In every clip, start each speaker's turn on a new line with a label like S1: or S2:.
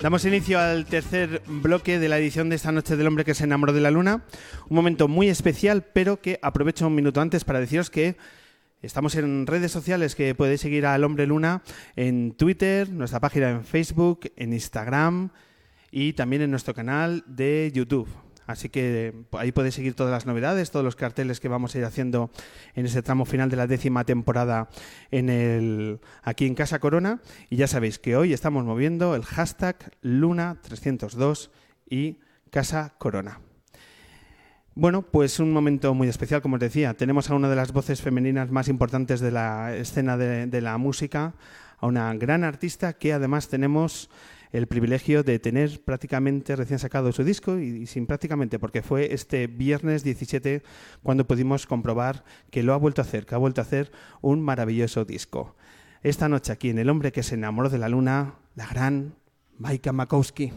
S1: Damos inicio al tercer bloque de la edición de esta noche del hombre que se enamoró de la luna. Un momento muy especial, pero que aprovecho un minuto antes para deciros que estamos en redes sociales, que podéis seguir al hombre luna en Twitter, nuestra página en Facebook, en Instagram y también en nuestro canal de YouTube. Así que ahí podéis seguir todas las novedades, todos los carteles que vamos a ir haciendo en ese tramo final de la décima temporada en el, aquí en Casa Corona. Y ya sabéis que hoy estamos moviendo el hashtag Luna302 y Casa Corona. Bueno, pues un momento muy especial, como os decía. Tenemos a una de las voces femeninas más importantes de la escena de la música, a una gran artista que además tenemos el privilegio de tener prácticamente recién sacado su disco y, sin prácticamente, porque fue este viernes 17 cuando pudimos comprobar que lo ha vuelto a hacer, que ha vuelto a hacer un maravilloso disco. Esta noche aquí en El hombre que se enamoró de la luna, la gran Maika Makowski.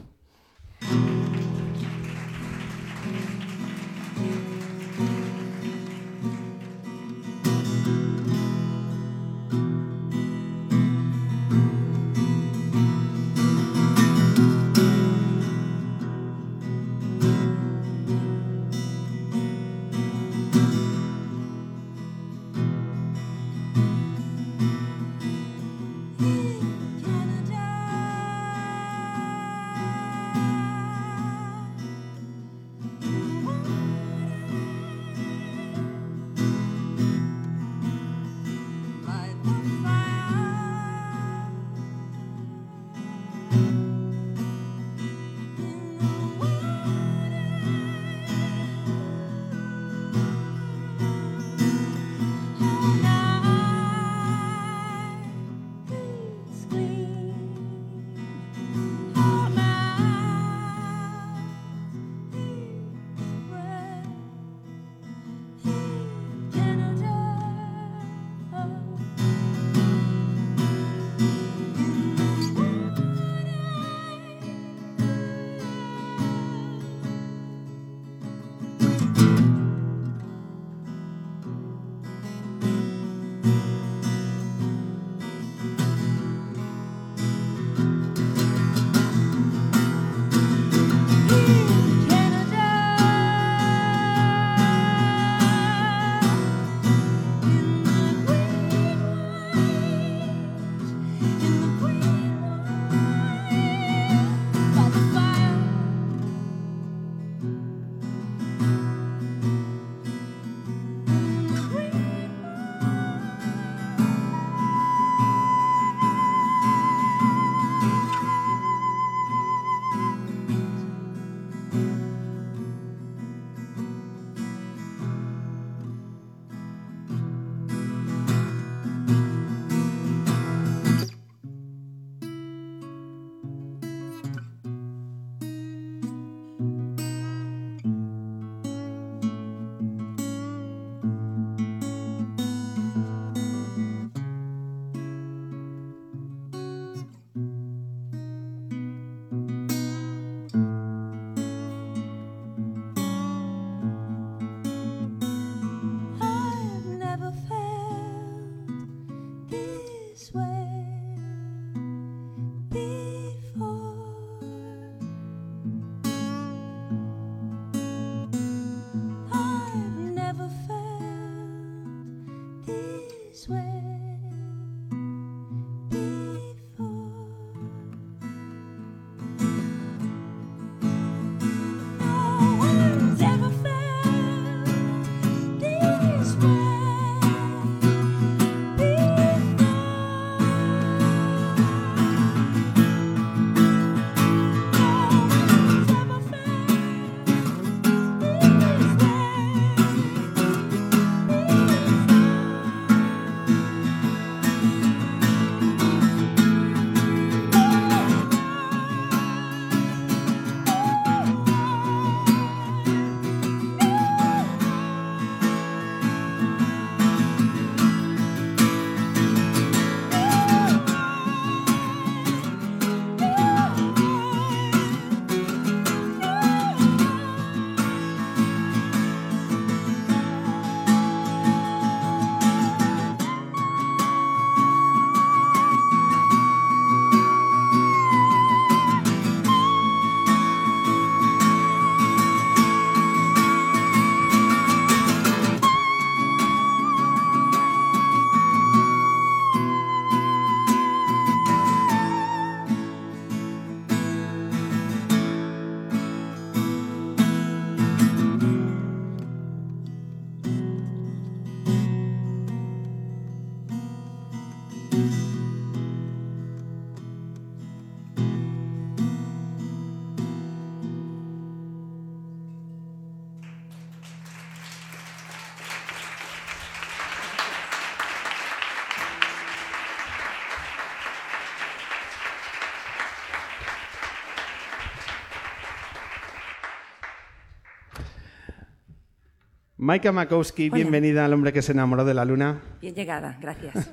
S1: Maika Makowski, bienvenida al hombre que se enamoró de la luna.
S2: Bien llegada, gracias.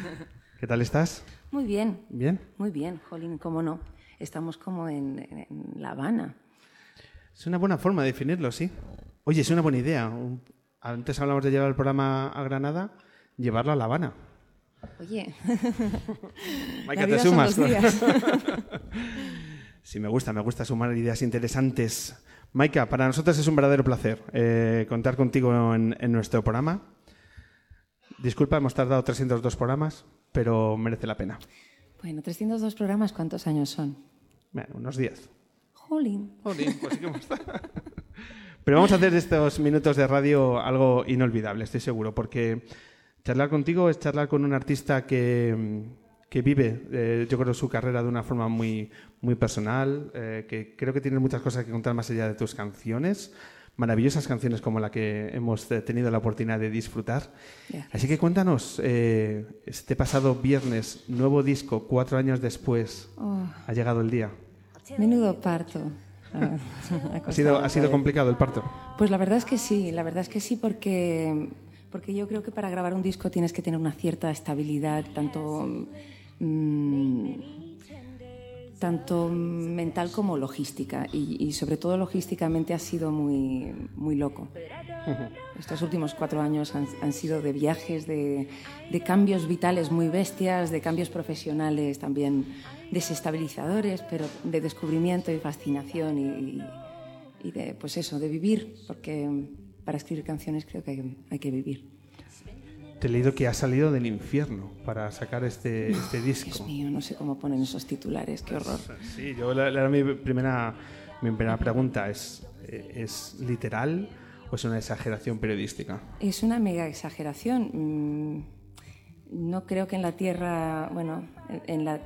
S1: ¿Qué tal estás?
S2: Muy bien.
S1: ¿Bien?
S2: Muy bien, Jolín, cómo no. Estamos como en, La Habana.
S1: Es una buena forma de definirlo, sí. Oye, es una buena idea. Antes hablamos de llevar el programa a Granada, llevarlo a La Habana.
S2: Oye.
S1: Maika, te sumas. sí, me gusta, me gusta sumar ideas interesantes. Maika, para nosotros es un verdadero placer eh, contar contigo en, nuestro programa. Disculpa, hemos tardado 302 programas, pero merece la pena.
S2: Bueno, 302 programas, ¿cuántos años son?
S1: Bueno, unos 10.
S2: Jolín.
S1: Jolín, pues sí que hemos Pero vamos a hacer de estos minutos de radio algo inolvidable, estoy seguro, porque charlar contigo es charlar con un artista que, que vive, eh, yo creo, su carrera de una forma muy, muy personal, eh, que creo que tiene muchas cosas que contar más allá de tus canciones, maravillosas canciones como la que hemos eh, tenido la oportunidad de disfrutar. Así que cuéntanos, este pasado viernes, nuevo disco, cuatro años después, oh. ha llegado el día.
S2: Menudo parto.
S1: ¿Ha, sido, ¿Ha sido complicado el parto?
S2: Pues la verdad es que sí, la verdad es que sí, porque, porque yo creo que para grabar un disco tienes que tener una cierta estabilidad, tanto Mm, tanto mental como logística y, sobre todo logísticamente ha sido muy, muy loco. Estos últimos cuatro años han, sido de viajes, de, cambios vitales muy bestias, de cambios profesionales también desestabilizadores, pero de descubrimiento y fascinación y, y de, pues eso, de vivir, porque para escribir canciones creo que hay que vivir.
S1: Te he leído que has salido del infierno para sacar este, este disco.
S2: Dios mío, no sé cómo ponen esos titulares, qué horror.
S1: Sí, yo la, mi primera, mi primera pregunta es, ¿es literal o es una exageración periodística?
S2: Es una mega exageración. Mm, no creo que en la Tierra, bueno, en la,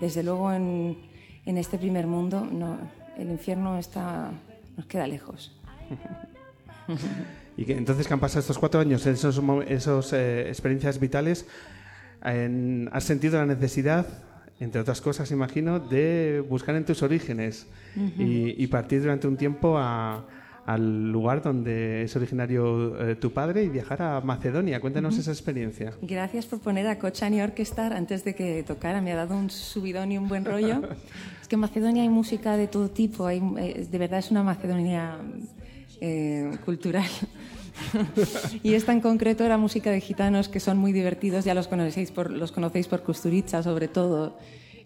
S2: desde luego en, en este primer mundo, no, el infierno está, nos queda lejos.
S1: Y que, entonces, ¿qué han pasado estos cuatro años, esos, esos eh, experiencias vitales, has sentido la necesidad, entre otras cosas, imagino, de buscar en tus orígenes y, partir durante un tiempo al lugar donde es originario eh, tu padre y viajar a Macedonia. Cuéntanos esa experiencia.
S2: Gracias por poner a Cochani Orquestar antes de que tocara. Me ha dado un subidón y un buen rollo. es que en Macedonia hay música de todo tipo. Hay, eh, de verdad es una Macedonia eh, cultural. y esta en concreto era música de gitanos que son muy divertidos, ya los conocéis por, los conocéis por sobre todo,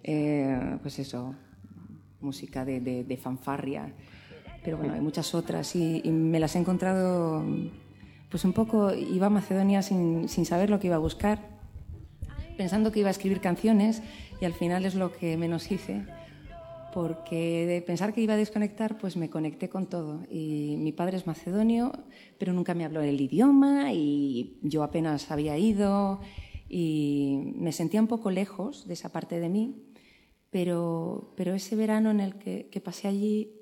S2: eh, pues eso, música de, fanfarria, pero bueno, hay muchas otras y, me las he encontrado, pues un poco, iba a Macedonia sin, sin saber lo que iba a buscar, pensando que iba a escribir canciones y al final es lo que menos hice porque de pensar que iba a desconectar, pues me conecté con todo. Y mi padre es macedonio, pero nunca me habló el idioma y yo apenas había ido y me sentía un poco lejos de esa parte de mí, pero, pero ese verano en el que, pasé allí,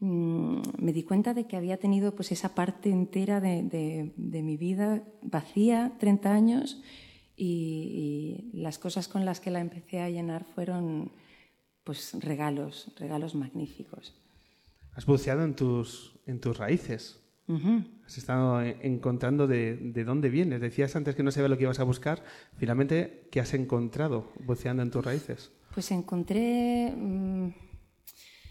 S2: mm, me di cuenta de que había tenido pues esa parte entera de, mi vida vacía, 30 años, y las cosas con las que la empecé a llenar fueron pues regalos, regalos magníficos.
S1: Has buceado en tus, en tus raíces. Has estado encontrando de, de, dónde vienes. Decías antes que no sabía lo que ibas a buscar. Finalmente, ¿qué has encontrado buceando en tus raíces?
S2: Pues encontré... Mm,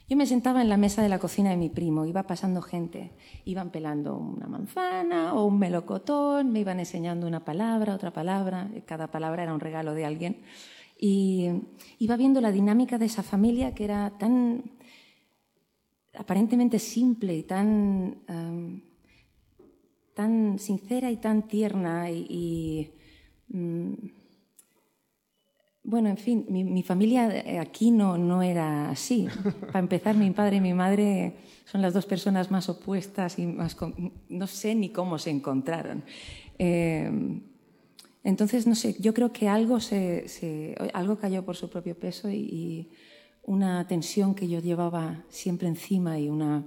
S2: yo me sentaba en la mesa de la cocina de mi primo, iba pasando gente, iban pelando una manzana o un melocotón, me iban enseñando una palabra, otra palabra, cada palabra era un regalo de alguien. Y iba viendo la dinámica de esa familia que era tan aparentemente simple y tan, tan sincera y tan tierna y, mm, bueno, en fin, mi, familia aquí no, no era así. Para empezar, mi padre y mi madre son las dos personas más opuestas y más... No sé ni cómo se encontraron. Eh, entonces, no sé, yo creo que algo, se, algo cayó por su propio peso y, una tensión que yo llevaba siempre encima y una,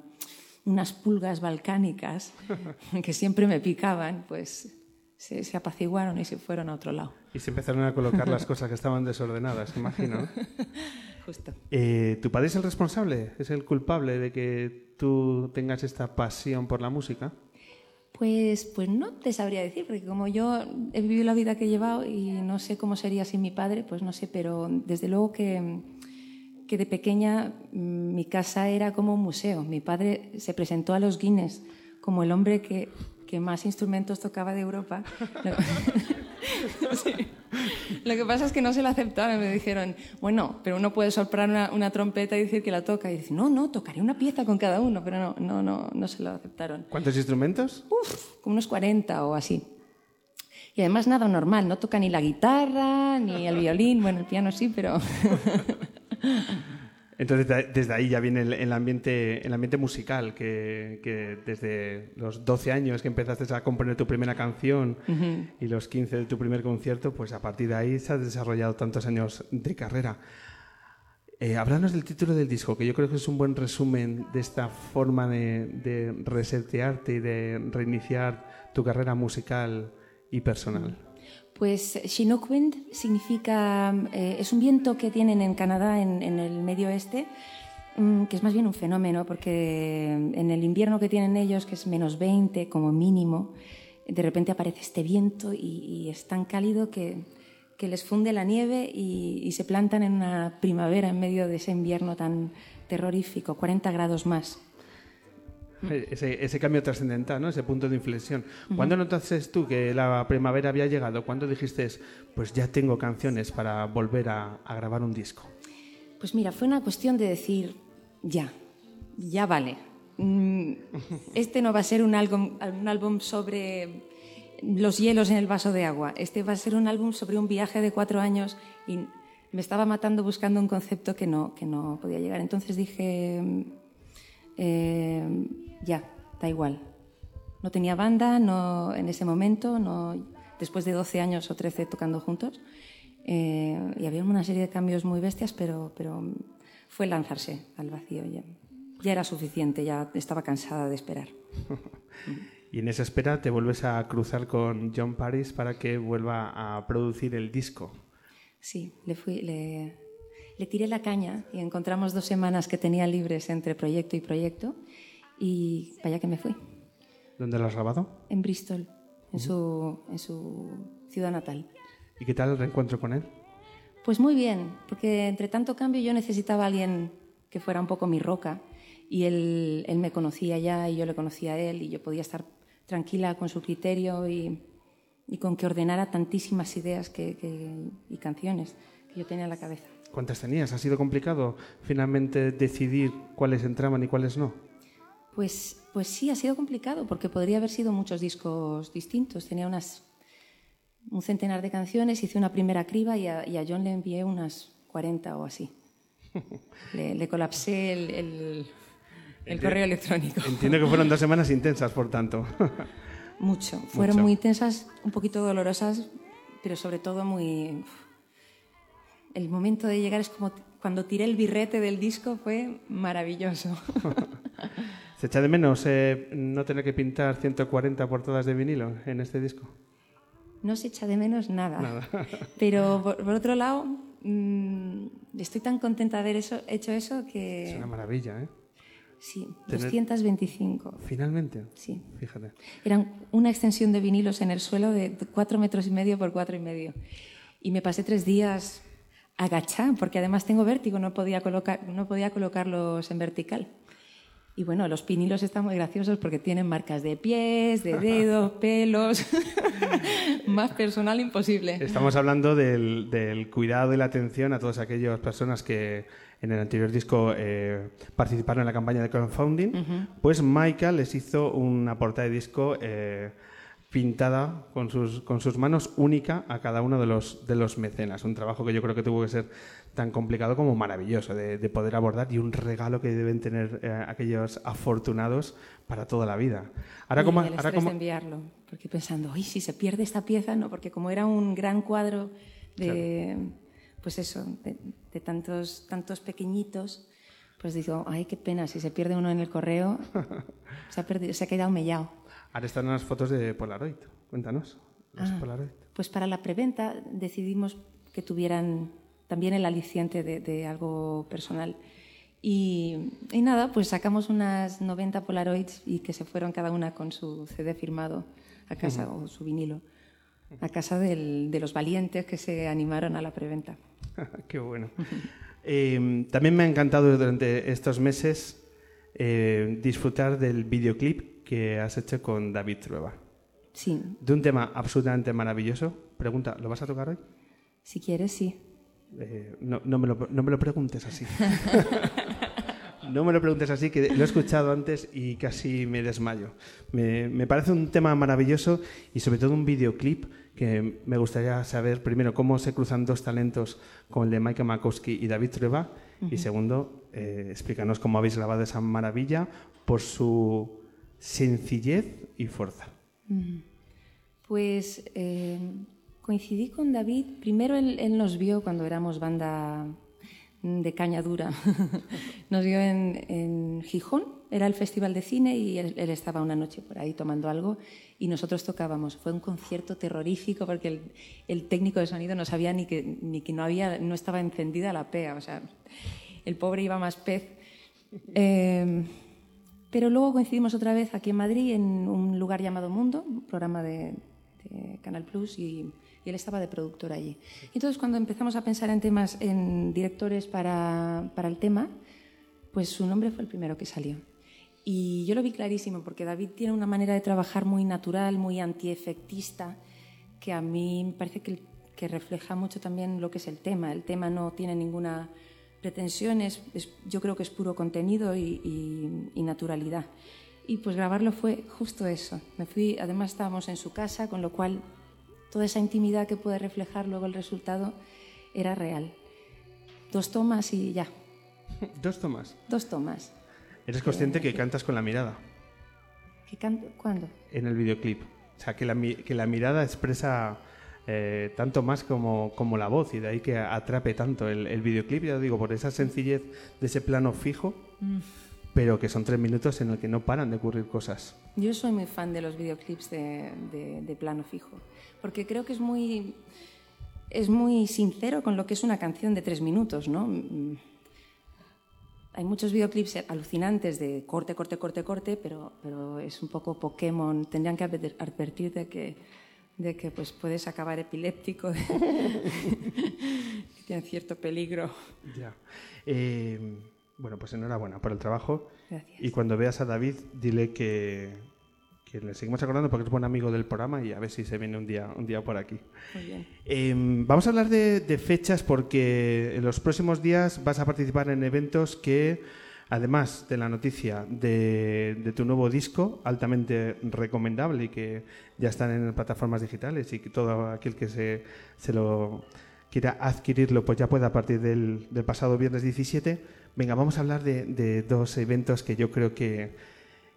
S2: unas pulgas balcánicas que siempre me picaban, pues se, apaciguaron y se fueron a otro lado.
S1: Y se empezaron a colocar las cosas que estaban desordenadas, imagino.
S2: Justo.
S1: Eh, ¿Tu padre es el responsable? ¿Es el culpable de que tú tengas esta pasión por la música?
S2: Pues, pues no te sabría decir, porque como yo he vivido la vida que he llevado y no sé cómo sería sin mi padre, pues no sé, pero desde luego que, que de pequeña mm, mi casa era como un museo. Mi padre se presentó a los Guinness como el hombre que, que más instrumentos tocaba de Europa. Sí. Lo que pasa es que no se lo aceptaron. Me dijeron, bueno, pero uno puede soplar una, una trompeta y decir que la toca. Y dice, no, no, tocaré una pieza con cada uno. Pero no, no, no, no se lo aceptaron.
S1: ¿Cuántos instrumentos?
S2: Uf, como unos 40 o así. Y además nada normal, no toca ni la guitarra, ni el violín, bueno, el piano sí, pero...
S1: Entonces, de- desde ahí ya viene el, el ambiente, el ambiente musical, que, que desde los 12 años que empezaste a componer tu primera canción y los 15 de tu primer concierto, pues a partir de ahí se ha desarrollado tantos años de carrera. Eh, háblanos del título del disco, que yo creo que es un buen resumen de esta forma de, de resetearte y de reiniciar tu carrera musical y personal.
S2: Pues Chinook Wind significa, eh, es un viento que tienen en Canadá, en, el medio oeste, mm, que es más bien un fenómeno, porque en el invierno que tienen ellos, que es menos 20 como mínimo, de repente aparece este viento y, y es tan cálido que, que les funde la nieve y, y se plantan en una primavera en medio de ese invierno tan terrorífico, 40 grados más.
S1: Eh, Ese, ese cambio trascendental, ¿no? ese punto de inflexión. ¿Cuándo notaste tú que la primavera había llegado? ¿Cuándo dijiste, pues ya tengo canciones para volver a, a grabar un disco?
S2: Pues mira, fue una cuestión de decir, ya, ya vale. Mm, Este no va a ser un álbum, un álbum sobre los hielos en el vaso de agua. Este va a ser un álbum sobre un viaje de cuatro años y me estaba matando buscando un concepto que no, que no podía llegar. Entonces dije, eh, ya, da igual. No tenía banda no, en ese momento, no, después de 12 años o 13 tocando juntos. Eh, y había una serie de cambios muy bestias, pero, pero fue lanzarse al vacío. Ya, ya era suficiente, ya estaba cansada de esperar.
S1: Y en esa espera te vuelves a cruzar con John Paris para que vuelva a producir el disco.
S2: Sí, le, fui, le, le tiré la caña y encontramos dos semanas que tenía libres entre proyecto y proyecto y vaya que me fui,
S1: ¿Dónde lo has grabado?
S2: en Bristol, en su, en su ciudad natal.
S1: ¿Y qué tal el reencuentro con él?
S2: Pues muy bien, porque entre tanto cambio yo necesitaba a alguien que fuera un poco mi roca y él, él me conocía ya y yo le conocía a él y yo podía estar tranquila con su criterio y, y con que ordenara tantísimas ideas que, que- y canciones que yo tenía en la cabeza.
S1: ¿Cuántas tenías? ¿Ha sido complicado finalmente decidir cuáles entraban y cuáles no?
S2: Pues, pues sí, ha sido complicado porque podría haber sido muchos discos distintos. Tenía unas, un centenar de canciones, hice una primera criba y a, y a John le envié unas 40 o así. Le, le colapsé el, el- el correo electrónico.
S1: Entiendo que fueron dos semanas intensas, por tanto.
S2: Mucho. Fueron
S1: Mucho.
S2: muy intensas, un poquito dolorosas, pero sobre todo muy... El momento de llegar es como cuando tiré el birrete del disco fue maravilloso.
S1: ¿Se echa de menos eh, no tener que pintar 140 portadas de vinilo en este disco?
S2: No se echa de menos nada. Pero por, por otro lado, mm, estoy tan contenta de haber eso, hecho eso
S1: Es
S2: que...
S1: una maravilla, ¿eh?
S2: Sí,
S1: Tener-
S2: 225.
S1: Finalmente.
S2: Sí.
S1: Fíjate.
S2: Eran una extensión de vinilos en el suelo de cuatro metros y medio por cuatro y medio. Y me pasé tres días agachada, porque además tengo vértigo, no podía, colocar, no podía colocarlos en vertical. Y bueno, los vinilos están muy graciosos porque tienen marcas de pies, de dedos, pelos. Más personal imposible.
S1: Estamos hablando del, del cuidado y la atención a todas aquellas personas que en el anterior disco eh, participaron en la campaña de crowdfunding. Pues Michael les hizo una portada de disco eh, pintada con sus, con sus manos única a cada uno de los, de los mecenas. Un trabajo que yo creo que tuvo que ser tan complicado como maravilloso de, de poder abordar y un regalo que deben tener eh, aquellos afortunados para toda la vida. Ahora,
S2: Y
S1: como,
S2: el
S1: ahora como,
S2: de enviarlo, porque pensando, uy, si se pierde esta pieza, no, porque como era un gran cuadro de, pues eso, de, de tantos, tantos pequeñitos, pues digo, ay, qué pena, si se pierde uno en el correo, se ha, perdido, se ha quedado mellado.
S1: ahora están las fotos de Polaroid. Cuéntanos. Las
S2: Ah.
S1: Polaroid.
S2: Pues para la preventa decidimos que tuvieran también el aliciente de, de algo personal Y, y, nada, pues sacamos unas 90 Polaroids y que se fueron cada una con su CD firmado a casa o su vinilo a casa del, de los valientes que se animaron a la preventa.
S1: Qué bueno. eh, también me ha encantado durante estos meses eh, disfrutar del videoclip que has hecho con David Trueba.
S2: Sí.
S1: De un tema absolutamente maravilloso. Pregunta, ¿lo vas a tocar hoy?
S2: Si quieres, sí.
S1: Eh, no, no, me lo, no me lo preguntes así. no me lo preguntes así, que lo he escuchado antes y casi me desmayo. Me, me, parece un tema maravilloso y sobre todo un videoclip que me gustaría saber, primero, cómo se cruzan dos talentos como el de Michael Makowski y David Trueba, uh -huh. y segundo, eh, explícanos cómo habéis grabado esa maravilla por su sencillez y fuerza.
S2: Uh -huh. Pues eh, coincidí con David, primero él, él nos vio cuando éramos banda de caña dura. Nos vio en, en, Gijón, era el festival de cine y él, él, estaba una noche por ahí tomando algo y nosotros tocábamos. Fue un concierto terrorífico porque el, el técnico de sonido no sabía ni que, ni que no, había, no estaba encendida la PEA, o sea, el pobre iba más pez. Eh, pero luego coincidimos otra vez aquí en Madrid en un lugar llamado Mundo, un programa de, de Canal Plus y y él estaba de productor allí. Entonces, cuando empezamos a pensar en temas, en directores para, para, el tema, pues su nombre fue el primero que salió. Y yo lo vi clarísimo, porque David tiene una manera de trabajar muy natural, muy antiefectista, que a mí me parece que, que refleja mucho también lo que es el tema. El tema no tiene ninguna pretensión, es, es, yo creo que es puro contenido y, y, y naturalidad. Y pues grabarlo fue justo eso. Me fui, además estábamos en su casa, con lo cual toda esa intimidad que puede reflejar luego el resultado era real. Dos tomas y ya.
S1: ¿Dos tomas?
S2: Dos tomas.
S1: ¿Eres consciente que cantas con la mirada?
S2: ¿Que canto? ¿Cuándo?
S1: En el videoclip. O sea, que la, que la mirada expresa eh, tanto más como, como, la voz y de ahí que atrape tanto el, el, videoclip, ya digo, por esa sencillez de ese plano fijo, mm. pero que son tres minutos en el que no paran de ocurrir cosas.
S2: Yo soy muy fan de los videoclips de, de, de plano fijo porque creo que es muy, es muy sincero con lo que es una canción de tres minutos, ¿no? Hay muchos videoclips alucinantes de corte, corte, corte, corte, pero, pero es un poco Pokémon. Tendrían que advertir de que, de que pues puedes acabar epiléptico, que tiene cierto peligro.
S1: Ya. Eh, bueno, pues enhorabuena por el trabajo.
S2: Gracias.
S1: Y cuando veas a David, dile que, que le seguimos acordando porque es buen amigo del programa y a ver si se viene un día, un día por aquí.
S2: Muy bien.
S1: Eh, vamos a hablar de, de, fechas porque en los próximos días vas a participar en eventos que, además de la noticia de, de, tu nuevo disco, altamente recomendable y que ya están en plataformas digitales y que todo aquel que se, se lo quiera adquirirlo pues ya puede a partir del, del pasado viernes 17. Venga, vamos a hablar de, de dos eventos que yo creo que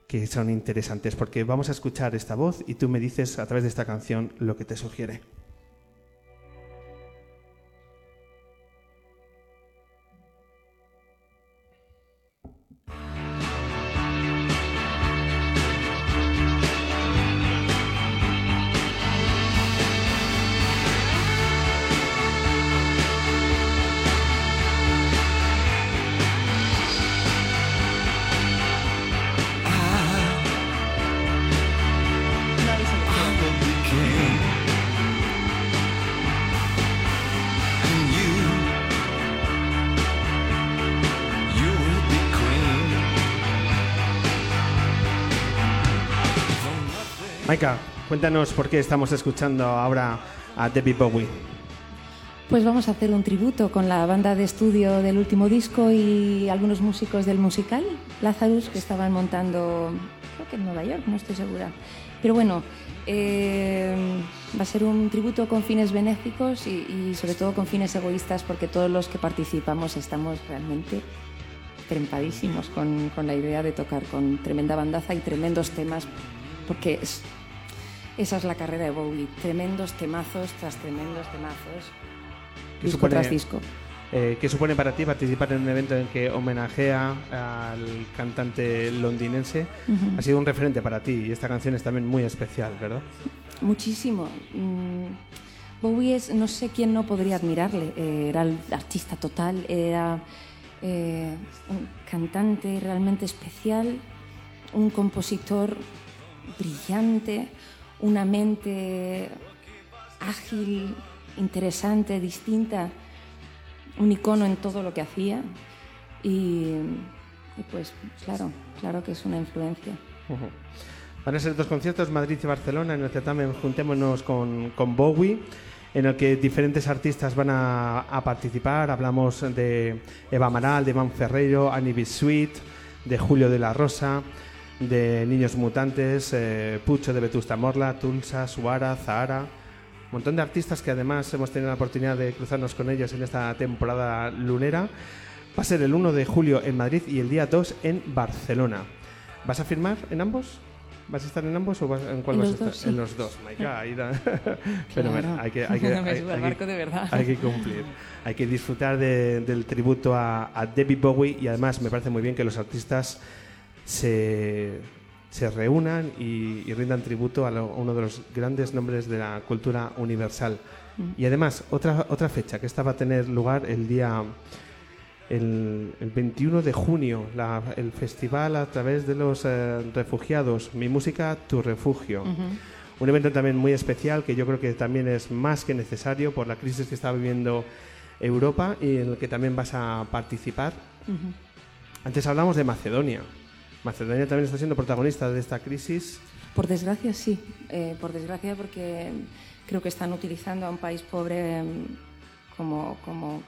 S1: que son interesantes, porque vamos a escuchar esta voz y tú me dices a través de esta canción lo que te sugiere. Maika, cuéntanos por qué estamos escuchando ahora a David Bowie.
S2: Pues vamos a hacer un tributo con la banda de estudio del último disco y algunos músicos del musical, Lazarus, que estaban montando, creo que en Nueva York, no estoy segura. Pero bueno, eh, va a ser un tributo con fines benéficos y, y, sobre todo con fines egoístas, porque todos los que participamos estamos realmente trempadísimos con, con la idea de tocar con tremenda bandaza y tremendos temas, porque es, esa es la carrera de Bowie, tremendos temazos tras tremendos temazos,
S1: ¿Qué
S2: disco
S1: supone,
S2: tras disco.
S1: Eh, ¿Qué supone para ti participar en un evento en que homenajea al cantante londinense? Uh -huh. Ha sido un referente para ti y esta canción es también muy especial, ¿verdad?
S2: Muchísimo. Mm, Bowie es, no sé quién no podría admirarle, eh, era el artista total, era... Eh, un, cantante realmente especial, un compositor brillante, una mente ágil, interesante, distinta, un icono en todo lo que hacía y, pues claro, claro que es una influencia.
S1: Van a ser dos conciertos, Madrid y Barcelona, en el certamen Juntémonos con, con Bowie en el que diferentes artistas van a, participar. Hablamos de Eva Amaral, de Iván Ferreiro, Annie Sweet, de Julio de la Rosa, de Niños Mutantes, eh, Pucho de Vetusta Morla, Tulsa, Suara, Zahara. Un montón de artistas que además hemos tenido la oportunidad de cruzarnos con ellos en esta temporada lunera. Va a ser el 1 de julio en Madrid y el día 2 en Barcelona. ¿Vas a firmar en ambos? ¿Vas a estar en ambos o vas, en cuál vas a estar? En los dos, my Pero bueno, hay que, hay que, hay, que cumplir. Hay que disfrutar del tributo a, a, Debbie Bowie y además me parece muy bien que los artistas se, se reúnan y, rindan tributo a, uno de los grandes nombres de la cultura universal. Mm. Y además, otra, otra fecha que esta va a tener lugar el día el, 21 de junio, el festival a través de los eh, refugiados, Mi Música, Tu Refugio. Un evento también muy especial que yo creo que también es más que necesario por la crisis que está viviendo Europa y en el que también vas a participar. Antes hablamos de Macedonia. Macedonia también está siendo protagonista de esta crisis.
S2: Por desgracia, sí. Eh, por desgracia, porque creo que están utilizando a un país pobre em, como, como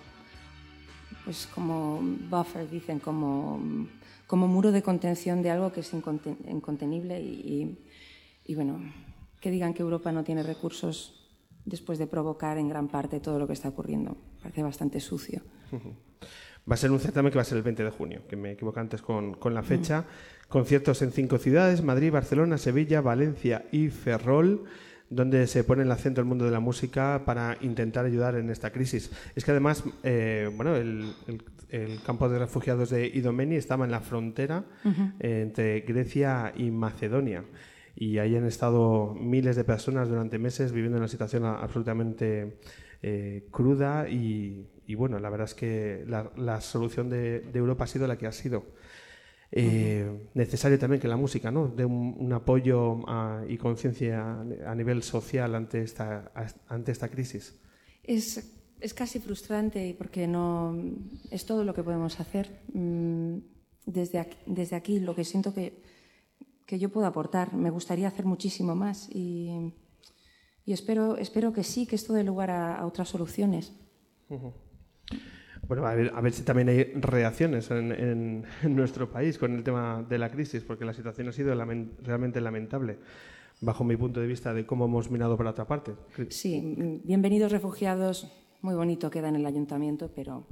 S2: pues como buffer, dicen, como, como muro de contención de algo que es incontenible y, y, bueno, que digan que Europa no tiene recursos después de provocar en gran parte todo lo que está ocurriendo. Parece bastante sucio.
S1: Va a ser un certamen que va a ser el 20 de junio, que me equivoco antes con, con la fecha. Conciertos en cinco ciudades, Madrid, Barcelona, Sevilla, Valencia y Ferrol donde se pone el acento el mundo de la música para intentar ayudar en esta crisis. Es que además, eh, bueno, el, campo de refugiados de Idomeni estaba en la frontera entre Grecia y Macedonia. Y ahí han estado miles de personas durante meses viviendo una situación absolutamente eh, cruda y, bueno, la verdad es que la, solución de Europa ha sido la que ha sido. Eh, necesario también que la música ¿no? dé un, apoyo y conciencia a nivel social ante esta, ante esta crisis.
S2: Es, es, casi frustrante porque no es todo lo que podemos hacer. Mm, desde aquí, desde aquí lo que siento que, que yo puedo aportar, me gustaría hacer muchísimo más y, y espero, espero que sí, que esto dé lugar a, otras soluciones.
S1: Bueno, a ver, a ver si también hay reacciones en, nuestro país con el tema de la crisis, porque la situación ha sido realmente lamentable, bajo mi punto de vista de cómo hemos mirado para otra parte.
S2: Sí, bienvenidos refugiados, muy bonito queda en el ayuntamiento, pero,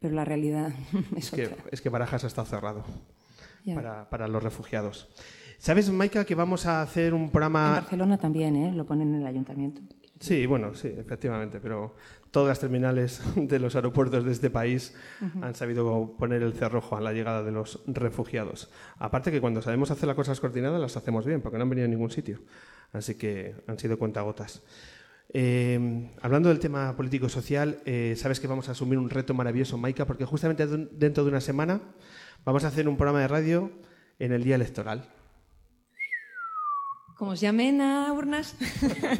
S2: pero la realidad es,
S1: que, Es que Barajas ha estado cerrado para, para los refugiados. ¿Sabes, Maika, que vamos a hacer un programa...
S2: En Barcelona también, ¿eh? Lo ponen en el ayuntamiento.
S1: Sí, bueno, sí, efectivamente, pero todas las terminales de los aeropuertos de este país han sabido poner el cerrojo a la llegada de los refugiados. Aparte que cuando sabemos hacer las cosas coordinadas las hacemos bien, porque no han venido a ningún sitio. Así que han sido cuentagotas. Eh, hablando del tema político-social, eh, sabes que vamos a asumir un reto maravilloso, Maika, porque justamente dentro de una semana vamos a hacer un programa de radio en el día electoral.
S2: Como os llamen a urnas.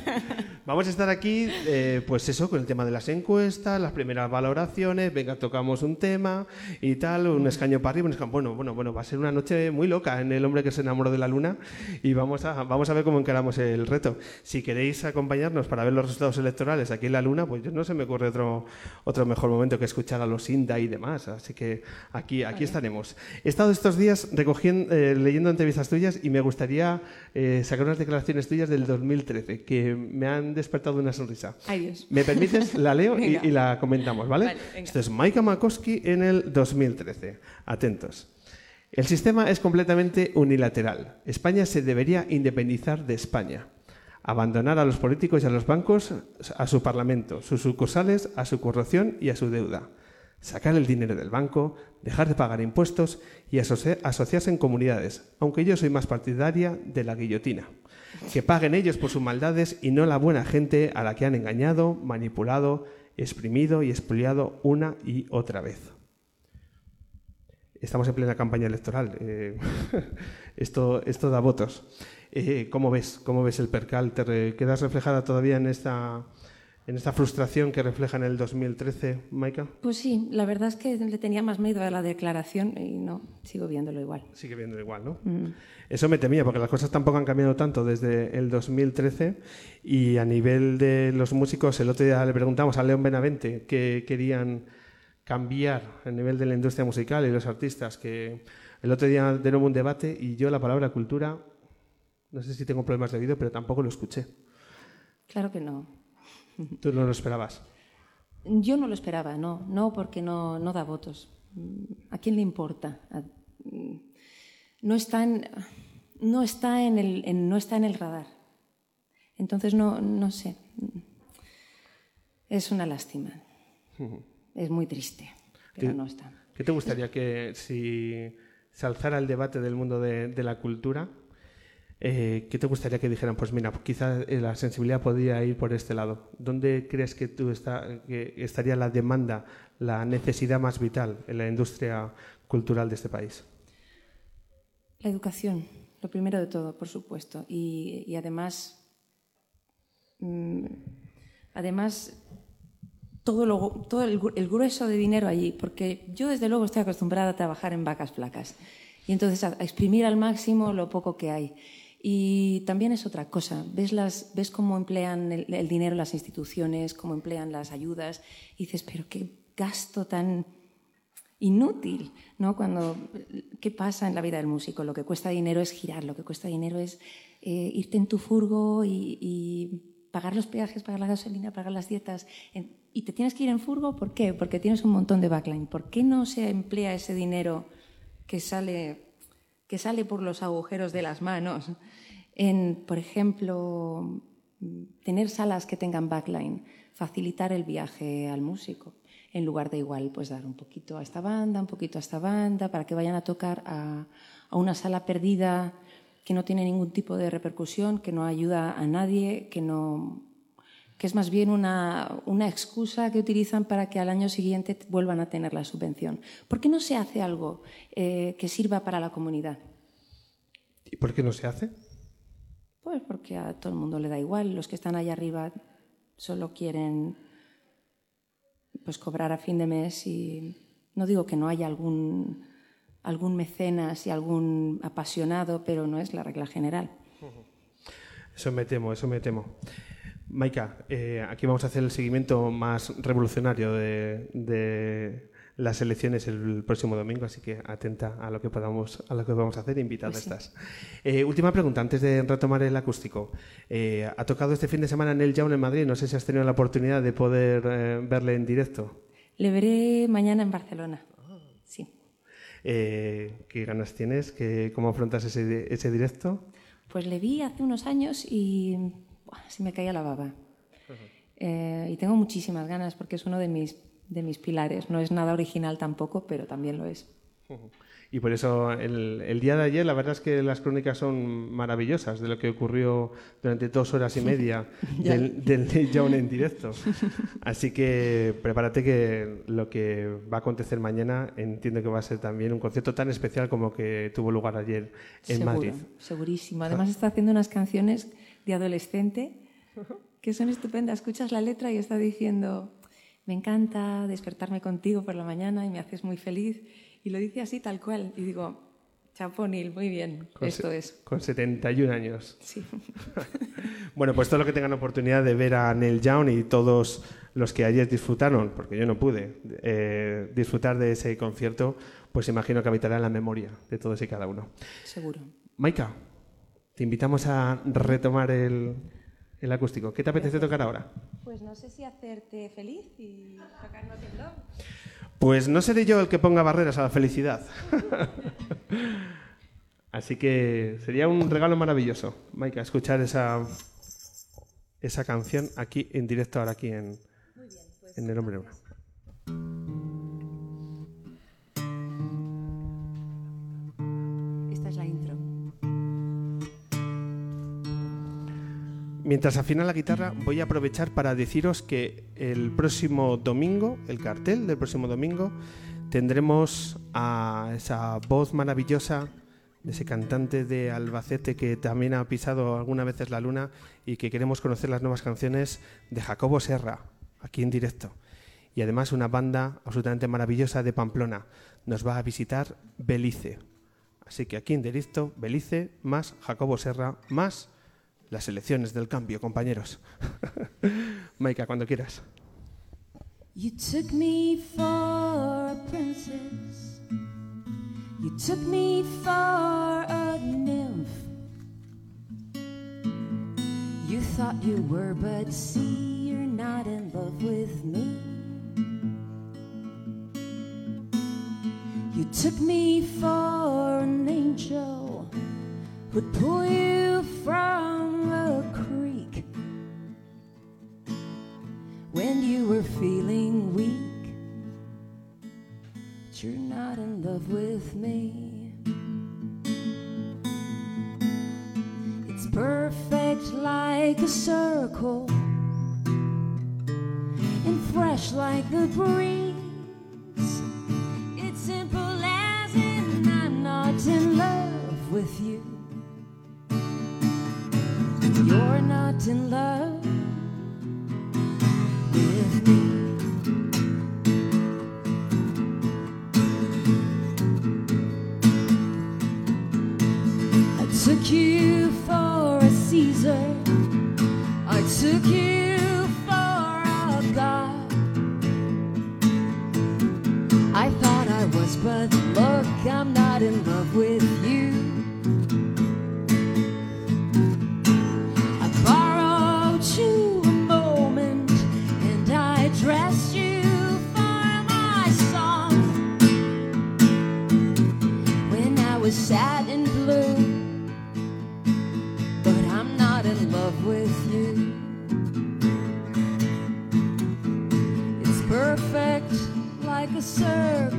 S1: Vamos a estar aquí, eh, pues eso, con el tema de las encuestas, las primeras valoraciones, venga, tocamos un tema y tal, un escaño para arriba, un escaño. Bueno, bueno, bueno, va a ser una noche muy loca en El hombre que se enamoró de la luna y vamos a, vamos a ver cómo encaramos el reto. Si queréis acompañarnos para ver los resultados electorales aquí en la luna, pues yo no se me ocurre otro, otro mejor momento que escuchar a los INDA y demás. Así que aquí, aquí estaremos. He estado estos días recogiendo, eh, leyendo entrevistas tuyas y me gustaría eh, sacar unas declaraciones tuyas del 2013 que me han despertado una sonrisa. ¿Me permites? La leo y, la comentamos, ¿vale? Esto es Maika Makowski en el 2013. Atentos. El sistema es completamente unilateral. España se debería independizar de España. Abandonar a los políticos y a los bancos, a su parlamento, sus sucursales, a su corrupción y a su deuda. Sacar el dinero del banco, dejar de pagar impuestos y asociarse en comunidades, aunque yo soy más partidaria de la guillotina. Que paguen ellos por sus maldades y no la buena gente a la que han engañado, manipulado, exprimido y expoliado una y otra vez. estamos en plena campaña electoral. Eh, esto, da votos. Eh, ¿Cómo ves? ¿Cómo ves el percal? ¿Te quedas reflejada todavía en esta, en esta frustración que refleja en el 2013, Maika?
S2: Pues sí, la verdad es que le tenía más miedo a la declaración y no, sigo viéndolo igual.
S1: Sigue viéndolo igual, ¿no? Mm. Eso me temía, porque las cosas tampoco han cambiado tanto desde el 2013 y a nivel de los músicos, el otro día le preguntamos a León Benavente qué querían cambiar a nivel de la industria musical y los artistas, que el otro día de nuevo un debate y yo la palabra cultura, no sé si tengo problemas de oído, pero tampoco lo escuché.
S2: Claro que no.
S1: ¿Tú no lo esperabas?
S2: Yo no lo esperaba, no, no porque no, no da votos. ¿A quién le importa? no está en, no está en, el, no está en el radar. Entonces, no, no sé. Es una lástima. Es muy triste, pero no está.
S1: ¿Qué te gustaría que si se alzara el debate del mundo de, la cultura, eh, ¿qué te gustaría que dijeran? Pues mira, quizás eh, la sensibilidad podría ir por este lado. ¿Dónde crees que, tú está, que estaría la demanda, la necesidad más vital en la industria cultural de este país?
S2: La educación, lo primero de todo, por supuesto. Y, además, mm, además todo, todo el, grueso de dinero allí, porque yo desde luego estoy acostumbrada a trabajar en vacas flacas y entonces a, exprimir al máximo lo poco que hay. Y también es otra cosa, ves, las, ves cómo emplean el, dinero las instituciones, cómo emplean las ayudas, y dices, pero qué gasto tan inútil, ¿no? Cuando, ¿qué pasa en la vida del músico? Lo que cuesta dinero es girar, lo que cuesta dinero es eh, irte en tu furgo y, pagar los peajes, pagar la gasolina, pagar las dietas. y te tienes que ir en furgo, ¿por qué? Porque tienes un montón de backline. ¿Por qué no se emplea ese dinero que sale, que sale por los agujeros de las manos en, por ejemplo, tener salas que tengan backline, facilitar el viaje al músico? en lugar de igual pues dar un poquito a esta banda, un poquito a esta banda, para que vayan a tocar a, una sala perdida que no tiene ningún tipo de repercusión, que no ayuda a nadie, que no que es más bien una, excusa que utilizan para que al año siguiente vuelvan a tener la subvención. ¿Por qué no se hace algo eh, que sirva para la comunidad?
S1: ¿Y por qué no se hace?
S2: Pues porque a todo el mundo le da igual. Los que están allá arriba solo quieren pues cobrar a fin de mes y no digo que no haya algún, algún mecenas y algún apasionado, pero no es la regla general.
S1: Eso me temo, eso me temo. Maika, eh, aquí vamos a hacer el seguimiento más revolucionario de las elecciones el próximo domingo, así que atenta a lo que podamos, a lo que podamos hacer, invitada pues estás. Eh, última pregunta, antes de retomar el acústico. Eh, ha tocado este fin de semana en el Jaun en Madrid, no sé si has tenido la oportunidad de poder eh, verle en directo.
S2: Le veré mañana en Barcelona. Sí.
S1: ¿Qué ganas tienes? ¿Cómo afrontas ese, ese directo?
S2: Pues le vi hace unos años y se me caía la baba. y tengo muchísimas ganas porque es uno de mis de mis pilares. No es nada original tampoco, pero también lo es.
S1: Y por eso el, día de ayer, la verdad es que las crónicas son maravillosas de lo que ocurrió durante dos horas y media del, del John en directo. Así que prepárate que lo que va a acontecer mañana entiendo que va a ser también un concierto tan especial como que tuvo lugar ayer en Madrid.
S2: Segurísimo. Además está haciendo unas canciones de adolescente que son estupendas. Escuchas la letra y está diciendo me encanta despertarme contigo por la mañana y me haces muy feliz. Y lo dice así tal cual. Y digo, chapo muy bien, esto es.
S1: Con 71 años.
S2: Sí.
S1: bueno, pues todo lo que tengan oportunidad de ver a Neil Young y todos los que ayer disfrutaron, porque yo no pude eh, disfrutar de ese concierto, pues imagino que habitará en la memoria de todos y cada uno.
S2: Seguro.
S1: Maika, te invitamos a retomar el, el acústico. ¿Qué te apetece tocar ahora?
S2: Pues no sé si hacerte feliz y tocarnos el
S1: Pues no seré yo el que ponga barreras a la felicidad. Así que sería un regalo maravilloso, Maika, escuchar esa, esa canción aquí en directo ahora aquí en, pues en El Hombre Uno. Mientras afina la guitarra, voy a aprovechar para deciros que el próximo domingo, el cartel del próximo domingo, tendremos a esa voz maravillosa de ese cantante de Albacete que también ha pisado algunas veces la luna y que queremos conocer las nuevas canciones de Jacobo Serra, aquí en directo. Y además una banda absolutamente maravillosa de Pamplona. Nos va a visitar Belice. Así que aquí en directo, Belice más Jacobo Serra más las elecciones del cambio, compañeros. Maika, cuando quieras.
S3: You took me for a princess. You took me for a nymph. You thought you were, but see, you're not in love with me. You took me for an angel who'd pull you from love with me. It's perfect like a circle and fresh like the breeze. It's simple as in I'm not in love with you. You're not in love but look, I'm not in love with to serve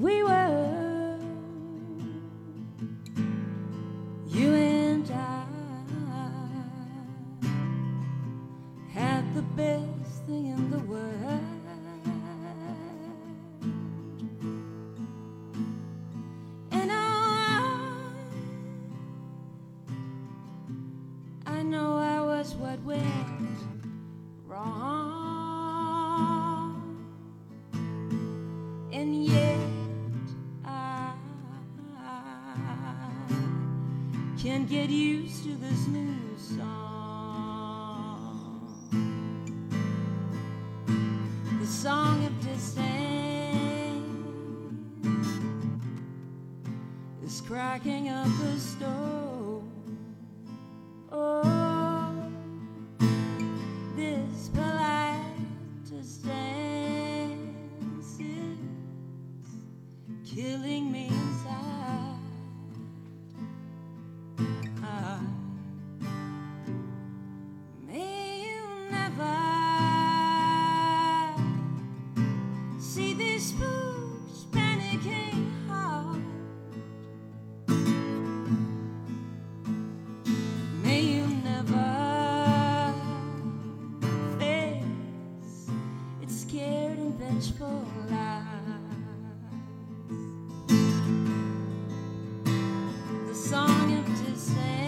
S3: we were. To this new song. The song of disdain is cracking up the stove. vengeful eyes. The song of dissent.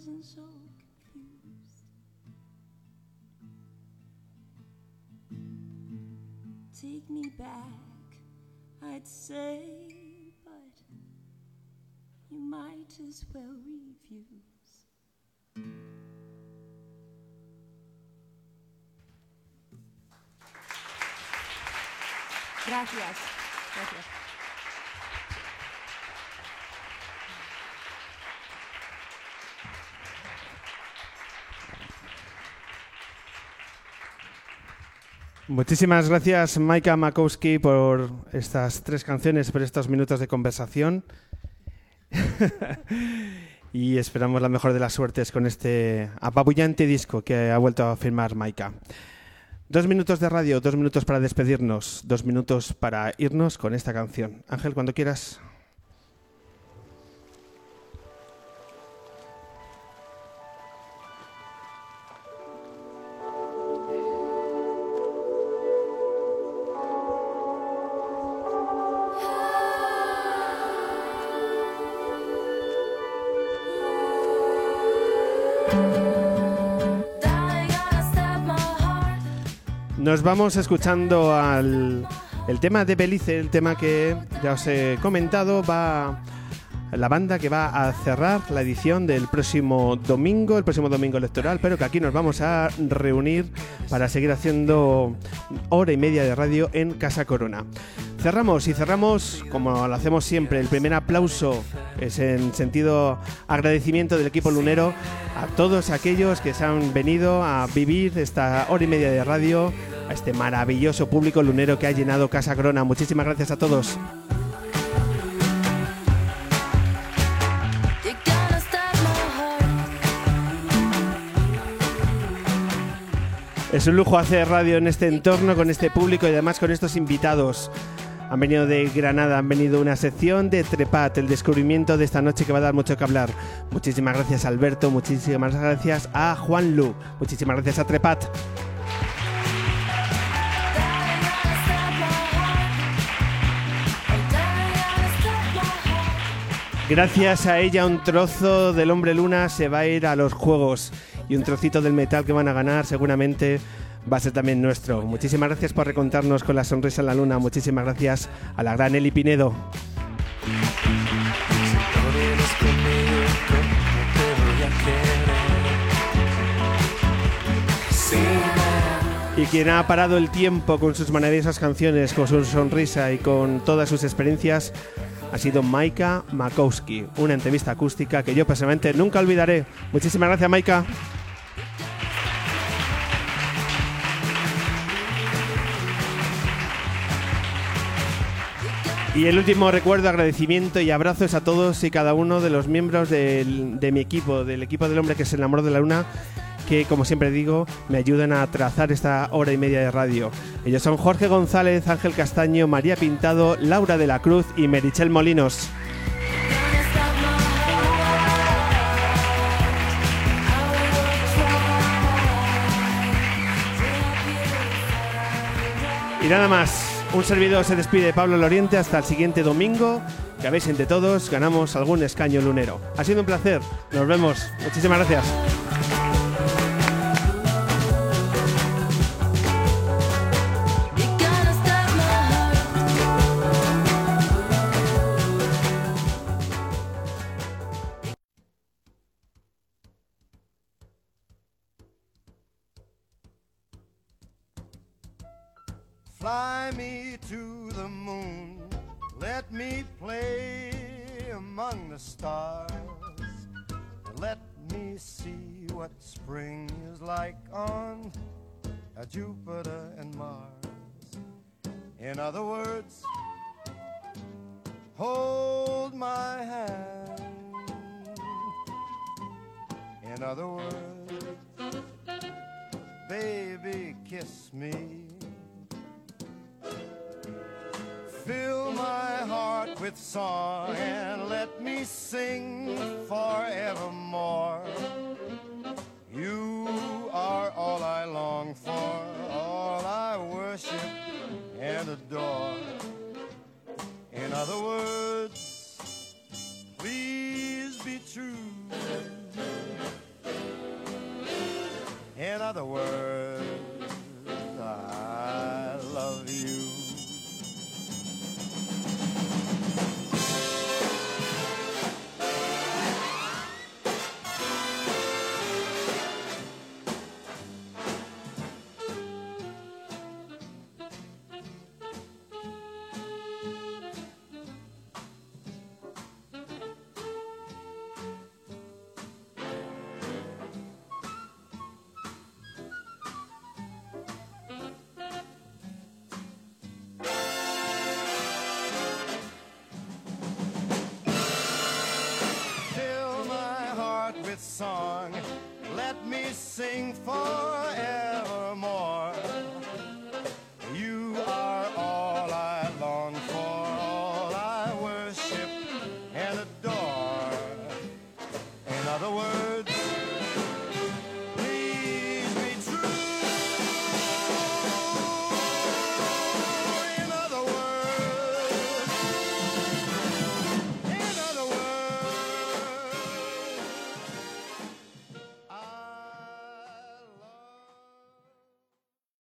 S3: Wasn't so confused. Take me back, I'd say, but you might as well refuse. Gracias. Gracias.
S1: Muchísimas gracias, Maika Makowski, por estas tres canciones, por estos minutos de conversación. y esperamos la mejor de las suertes con este apabullante disco que ha vuelto a firmar Maika. Dos minutos de radio, dos minutos para despedirnos, dos minutos para irnos con esta canción. Ángel, cuando quieras. Nos vamos escuchando al el tema de Belice, el tema que ya os he comentado, va la banda que va a cerrar la edición del próximo domingo, el próximo domingo electoral, pero que aquí nos vamos a reunir para seguir haciendo hora y media de radio en Casa Corona. Cerramos y cerramos como lo hacemos siempre. El primer aplauso es en sentido agradecimiento del equipo lunero a todos aquellos que se han venido a vivir esta hora y media de radio, a este maravilloso público lunero que ha llenado Casa Corona. Muchísimas gracias a todos. Es un lujo hacer radio en este entorno, con este público y además con estos invitados. Han venido de Granada, han venido una sección de Trepat, el descubrimiento de esta noche que va a dar mucho que hablar. Muchísimas gracias Alberto, muchísimas gracias a Juan Lu, muchísimas gracias a Trepat. Gracias a ella un trozo del hombre luna se va a ir a los juegos y un trocito del metal que van a ganar seguramente va a ser también nuestro. Muchísimas gracias por recontarnos con la sonrisa en la luna. Muchísimas gracias a la gran Eli Pinedo. Y quien ha parado el tiempo con sus maravillosas canciones, con su sonrisa y con todas sus experiencias ha sido Maika Makowski. Una entrevista acústica que yo personalmente nunca olvidaré. Muchísimas gracias, Maika. Y el último recuerdo, agradecimiento y abrazos a todos y cada uno de los miembros de mi equipo, del equipo del hombre que se enamoró de la luna, que como siempre digo, me ayudan a trazar esta hora y media de radio. Ellos son Jorge González, Ángel Castaño, María Pintado, Laura de la Cruz y Merichel Molinos. Y nada más, un servidor se despide Pablo Loriente hasta el siguiente domingo, que a ver si entre todos ganamos algún escaño lunero. Ha sido un placer, nos vemos, muchísimas gracias.